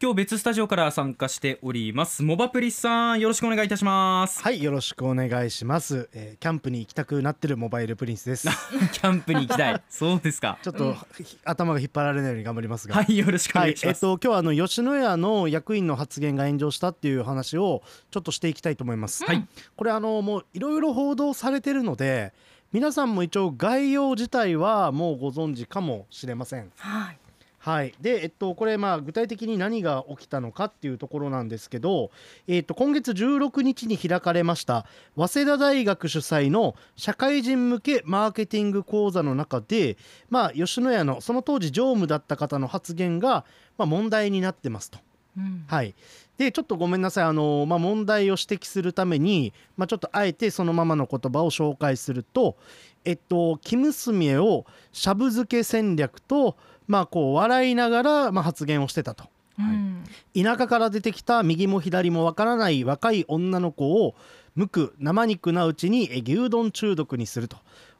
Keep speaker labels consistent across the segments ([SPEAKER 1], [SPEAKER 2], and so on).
[SPEAKER 1] 今日別スタジオから参加しております。モバプリスさんよろしくお願いいたします。
[SPEAKER 2] はいよろしくお願いします、えーキャンプに行きたくなってるモバイルプリンスです。
[SPEAKER 1] キャンプに行きたい。そうですか。
[SPEAKER 2] ちょっと、ひ頭が引っ張られないように頑張りますが。
[SPEAKER 1] はいよろしくお
[SPEAKER 2] はいえっ
[SPEAKER 1] 願いします、
[SPEAKER 2] と今日はあの吉野家の役員の発言が炎上したっていう話をちょっとしていきたいと思います、
[SPEAKER 1] はい。
[SPEAKER 2] これあのもういろいろ報道されてるので皆さんも一応概要自体はもうご存知かもしれません。
[SPEAKER 3] はい。
[SPEAKER 2] はい、で、えっと、これ、まあ、具体的に何が起きたのかっていうところなんですけど、えっと、今月16日に開かれました早稲田大学主催の社会人向けマーケティング講座の中で、まあ、吉野家のその当時常務だった方の発言が、まあ、問題になってますと。
[SPEAKER 3] うん。
[SPEAKER 2] はい、でちょっとごめんなさいあの、まあ、問題を指摘するために、まあ、ちょっとあえてそのままの言葉を紹介すると「えっと、生娘をしゃぶ漬け戦略と」まあ、こう笑いながら、まあ、発言をしてたと。
[SPEAKER 3] うん。
[SPEAKER 2] 田舎から出てきた右も左もわからない若い女の子を無垢生肉なうちにえ牛丼中毒にすると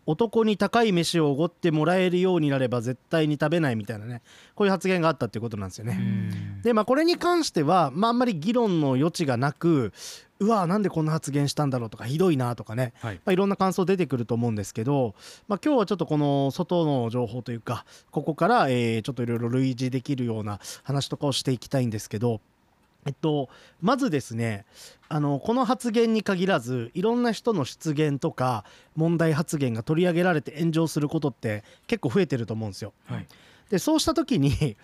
[SPEAKER 2] 男に高い飯をおごってもらえるようになれば絶対に食べないみたいなねこういう発言があったっていうことなんですよね。
[SPEAKER 1] うん
[SPEAKER 2] でまあこれに関しては、まあ、あんまり議論の余地がなくうわなんでこんな発言したんだろうとかひどいなとかね、
[SPEAKER 1] はい
[SPEAKER 2] まあ、いろんな感想出てくると思うんですけど、まあ、今日はちょっとこの外の情報というかここから、えーちょっといろいろ類似できるような話とかをしていきたいんですけど。えっと、まずですねあのこの発言に限らずいろんな人の失言とか問題発言が取り上げられて炎上することって結構増えてると思うんですよ。
[SPEAKER 1] はい
[SPEAKER 2] でそうした時にえ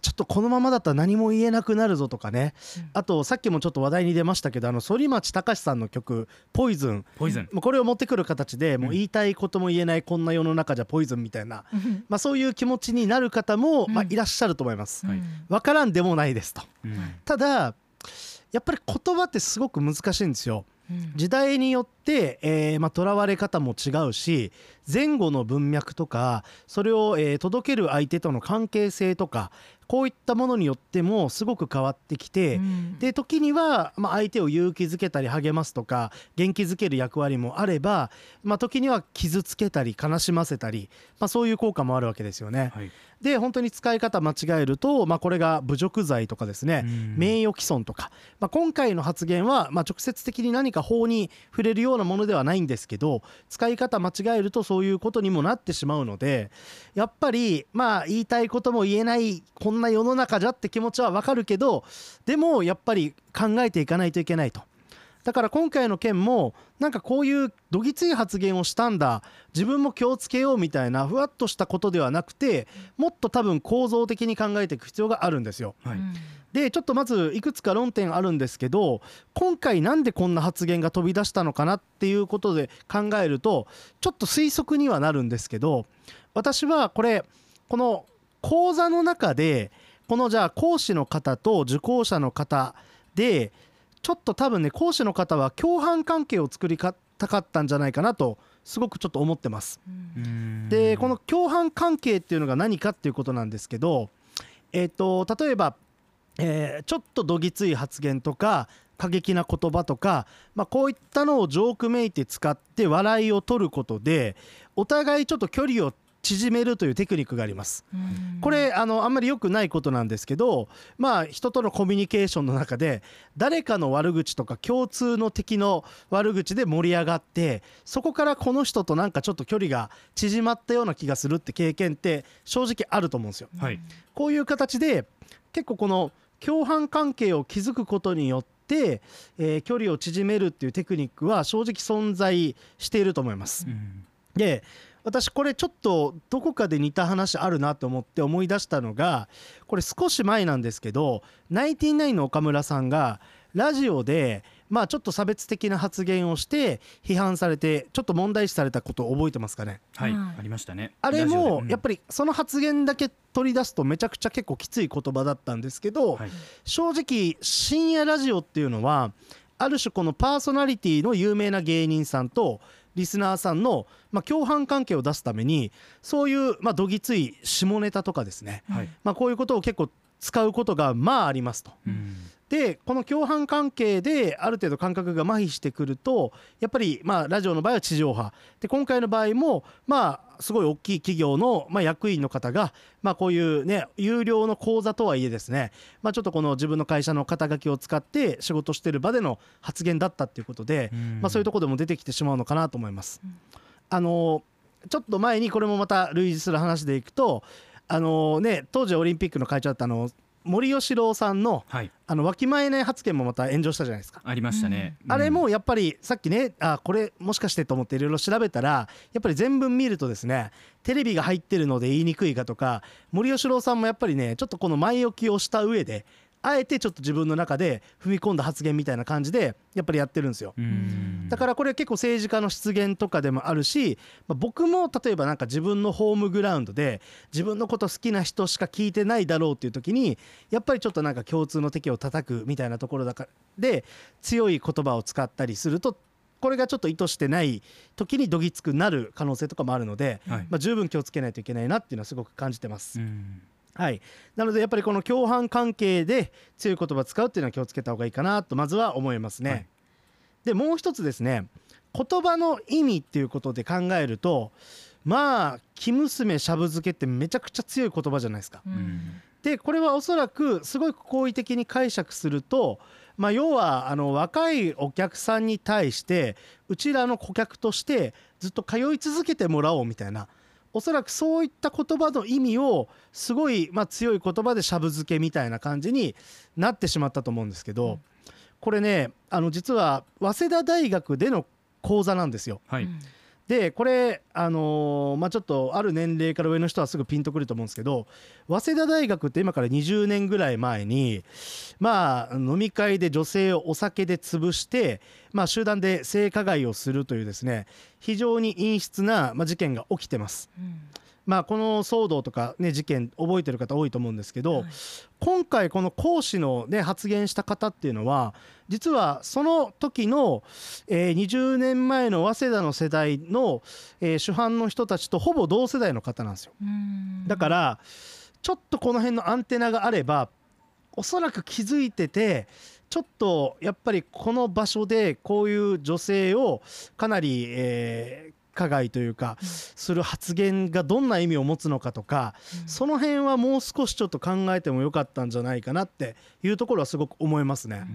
[SPEAKER 2] ちょっとこのままだったら何も言えなくなるぞとかね、
[SPEAKER 3] うん。
[SPEAKER 2] あとさっきもちょっと話題に出ましたけどあの反町隆史さんの曲「ポイズン
[SPEAKER 1] ポイズン
[SPEAKER 2] もうこれを持ってくる形でもう
[SPEAKER 1] うん
[SPEAKER 2] 言いたいことも言えないこんな世の中じゃポイズンみたいな、
[SPEAKER 3] うん。
[SPEAKER 2] まあ、そういう気持ちになる方も、まあ
[SPEAKER 3] う、ん
[SPEAKER 2] いらっしゃると思います。
[SPEAKER 1] はい。
[SPEAKER 2] わからんでもないですと。
[SPEAKER 1] うん。
[SPEAKER 2] ただやっぱり言葉ってすごく難しいんですよ。
[SPEAKER 3] うん。
[SPEAKER 2] 時代によって、えーまあ、囚われ方も違うし前後の文脈とかそれを、えー届ける相手との関係性とかこういったものによってもすごく変わってきて、
[SPEAKER 3] うん。
[SPEAKER 2] で時には、まあ、相手を勇気づけたり励ますとか元気づける役割もあれば、まあ、時には傷つけたり悲しませたり、まあ、そういう効果もあるわけですよね。
[SPEAKER 1] はい。
[SPEAKER 2] で本当に使い方間違えると、まあ、これが侮辱罪とかですね、
[SPEAKER 1] うん。
[SPEAKER 2] 名誉毀損とか、まあ、今回の発言は、まあ、直接的に何か法に触れるようようなものではないんですけど使い方間違えるとそういうことにもなってしまうのでやっぱりまあ言いたいことも言えないこんな世の中じゃって気持ちはわかるけどでもやっぱり考えていかないといけないと。だから今回の件もなんかこういうどぎつい発言をしたんだ。自分も気をつけようみたいなふわっとしたことではなくてもっと多分構造的に考えていく必要があるんですよ。
[SPEAKER 1] はい。
[SPEAKER 2] でちょっとまずいくつか論点あるんですけど今回なんでこんな発言が飛び出したのかなっていうことで考えるとちょっと推測にはなるんですけど私はこれこの講座の中でこのじゃあ講師の方と受講者の方でちょっと多分ね講師の方は共犯関係を作りたかったんじゃないかなとすごくちょっと思ってます。でこの共犯関係っていうのが何かっていうことなんですけど、えっと例えば、えーちょっとどぎつい発言とか過激な言葉とか、まあ、こういったのをジョークめいて使って笑いを取ることでお互いちょっと距離を縮めるというテクニックがあります。
[SPEAKER 3] うん
[SPEAKER 2] これあのあんまり良くないことなんですけどまあ人とのコミュニケーションの中で誰かの悪口とか共通の敵の悪口で盛り上がってそこからこの人となんかちょっと距離が縮まったような気がするって経験って正直あると思うんですよ。
[SPEAKER 1] はい
[SPEAKER 2] こういう形で結構この共犯関係を築くことによって、えー距離を縮めるっていうテクニックは正直存在していると思います。
[SPEAKER 1] うん
[SPEAKER 2] で私これちょっとどこかで似た話あるなと思って思い出したのがこれ少し前なんですけどナインティナインの岡村さんがラジオでまあちょっと差別的な発言をして批判されてちょっと問題視されたことを覚えてますかね？
[SPEAKER 1] はい
[SPEAKER 3] はい。
[SPEAKER 1] ありましたね。
[SPEAKER 2] あれもやっぱ
[SPEAKER 1] り
[SPEAKER 2] りその発言だけ取り出すとめちゃくちゃ結構きつい言葉だったんですけど、
[SPEAKER 1] はい。
[SPEAKER 2] 正直深夜ラジオっていうのはある種このパーソナリティの有名な芸人さんとリスナーさんの、まあ、共犯関係を出すためにそういう、まあ、どぎつい下ネタとかですね、
[SPEAKER 1] はい。
[SPEAKER 2] まあ、こういうことを結構使うことがまあありますと。
[SPEAKER 1] うん
[SPEAKER 2] でこの共犯関係である程度感覚が麻痺してくるとやっぱりまあラジオの場合は地上波。で今回の場合もまあすごい大きい企業のまあ役員の方がまあこういうね有料の講座とはいえですねまあちょっとこの自分の会社の肩書きを使って仕事してる場での発言だったっていうことでまあそういうところでも出てきてしまうのかなと思います。あのちょっと前にこれもまた類似する話でいくとあのね当時オリンピックの会長だったあの森喜朗さんの
[SPEAKER 1] はい。
[SPEAKER 2] あのわきまえない発言もまた炎上したじゃないですか。
[SPEAKER 1] ありましたね、
[SPEAKER 2] あれもやっぱりさっきねあこれもしかしてと思っていろいろ調べたらやっぱり全文見るとですねテレビが入ってるので言いにくいかとか森喜朗さんもやっぱりねちょっとこの前置きをした上であえてちょっと自分の中で踏み込んだ発言みたいな感じでやっぱりやってるんですよ。
[SPEAKER 1] うん
[SPEAKER 2] だからこれ結構政治家の失言とかでもあるし、まあ僕も例えばなんか自分のホームグラウンドで自分のこと好きな人しか聞いてないだろうっていう時にやっぱりちょっとなんか共通の敵を叩くみたいなところだからで強い言葉を使ったりするとこれがちょっと意図してない時にどぎつくなる可能性とかもあるので、
[SPEAKER 1] はい
[SPEAKER 2] まあ、十分気をつけないといけないなっていうのはすごく感じてます。
[SPEAKER 1] うん
[SPEAKER 2] はい、なのでやっぱりこの共犯関係で強い言葉使うっていうのは気をつけた方がいいかなとまずは思いますね。
[SPEAKER 1] はい
[SPEAKER 2] でもう一つですね言葉の意味っていうことで考えるとまあ「生娘しゃぶ漬け」ってめちゃくちゃ強い言葉じゃないですか。
[SPEAKER 1] うん
[SPEAKER 2] でこれはおそらくすごい好意的に解釈すると、まあ、要はあの若いお客さんに対してうちらの顧客としてずっと通い続けてもらおうみたいなおそらくそういった言葉の意味をすごい、まあ、強い言葉でしゃぶ漬けみたいな感じになってしまったと思うんですけど、これねあの実は早稲田大学での講座なんですよ。
[SPEAKER 1] はい、
[SPEAKER 2] でこれあのーまあちょっとある年齢から上の人はすぐピンとくると思うんですけど早稲田大学って今から20年ぐらい前にまあ飲み会で女性をお酒で潰して、まあ、集団で性加害をするというですね非常に陰湿な、ま、事件が起きてます。まあ、この騒動とか、ね、事件覚えてる方多いと思うんですけど、
[SPEAKER 3] はい
[SPEAKER 2] 今回この講師の、ね、発言した方っていうのは実はその時の、えー20年前の早稲田の世代の、えー主犯の人たちとほぼ同世代の方なんですよ。だからちょっとこの辺のアンテナがあればおそらく気づいててちょっとやっぱりこの場所でこういう女性をかなり、えー加害というかする発言がどんな意味を持つのかとか、その辺はもう少しちょっと考えてもよかったんじゃないかなっていうところはすごく思いますね。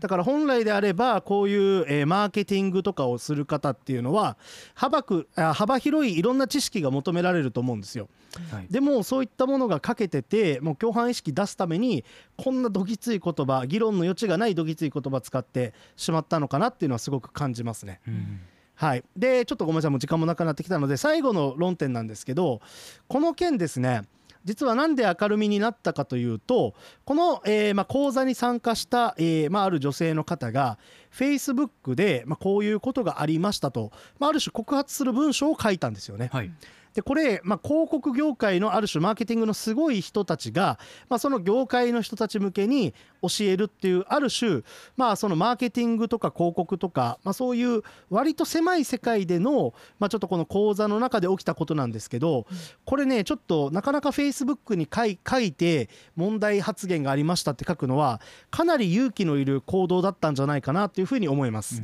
[SPEAKER 2] だから本来であればこういう、えーマーケティングとかをする方っていうのは幅くあ幅広いいろんな知識が求められると思うんですよ。
[SPEAKER 1] はい
[SPEAKER 2] でもそういったものが欠けててもう共犯意識出すためにこんなどぎつい言葉議論の余地がないどぎつい言葉使ってしまったのかなっていうのはすごく感じますね。
[SPEAKER 1] うん
[SPEAKER 2] はい、でちょっとごめんなさいもう時間もなくなってきたので最後の論点なんですけどこの件ですね実はなんで明るみになったかというとこの、えーまあ、講座に参加した、えーまあ、る女性の方が Facebook で、ま、こういうことがありましたと、まあ、ある種告発する文章を書いたんですよね。
[SPEAKER 1] はい
[SPEAKER 2] でこれ、まあ、広告業界のある種マーケティングのすごい人たちが、まあ、その業界の人たち向けに教えるっていうある種、まあ、そのマーケティングとか広告とか、まあ、そういう割と狭い世界での、まあ、ちょっとこの講座の中で起きたことなんですけどこれねちょっとなかなか Facebook に書い書いて問題発言がありましたって書くのはかなり勇気のいる行動だったんじゃないかなというふうに思います。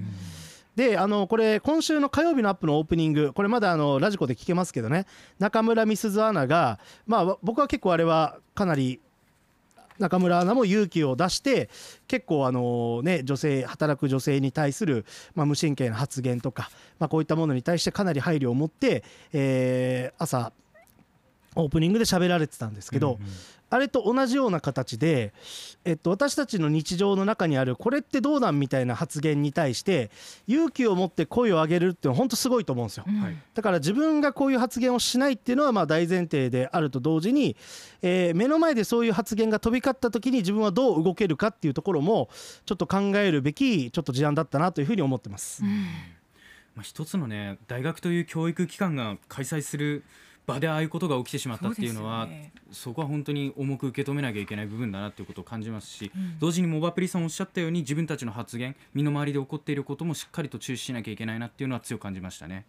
[SPEAKER 2] であのこれ今週の火曜日のアップのオープニングこれまだあのラジコで聞けますけどね。中村美鈴アナがまあ僕は結構あれはかなり中村アナも勇気を出して結構あのね女性働く女性に対する、まあ、無神経な発言とか、まあ、こういったものに対してかなり配慮を持って、えー朝オープニングで喋られてたんですけど、
[SPEAKER 1] うんうん。
[SPEAKER 2] あれと同じような形で、えっと、私たちの日常の中にあるこれってどうなんみたいな発言に対して勇気を持って声を上げるっていうのは本当すごいと思うんですよ。
[SPEAKER 1] はい
[SPEAKER 2] だから自分がこういう発言をしないっていうのはまあ大前提であると同時に、えー目の前でそういう発言が飛び交った時に自分はどう動けるかっていうところもちょっと考えるべきちょっと事案だったなというふうに思ってます。
[SPEAKER 1] まあ、一つのね大学という教育機関が開催する場でああいうことが起きてしまったっていうのは、
[SPEAKER 3] ね、
[SPEAKER 1] そこは本当に重く受け止めなきゃいけない部分だなということを感じますし、
[SPEAKER 3] うん、
[SPEAKER 1] 同時にモバプリさんおっしゃったように自分たちの発言身の回りで起こっていることもしっかりと注視しなきゃいけないなっていうのは強く感じましたね。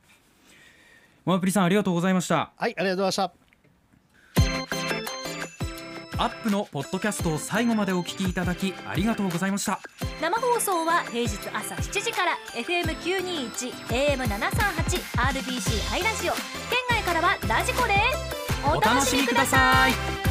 [SPEAKER 1] モバプリさんありがとうございました。
[SPEAKER 2] はいありがとうございました。
[SPEAKER 1] アップのポッドキャストを最後までお聞きいただきありがとうございました。
[SPEAKER 3] 生放送は平日朝7時から FM921 AM738 RBC ハイラジオ。からはラジコで
[SPEAKER 1] お楽しみください。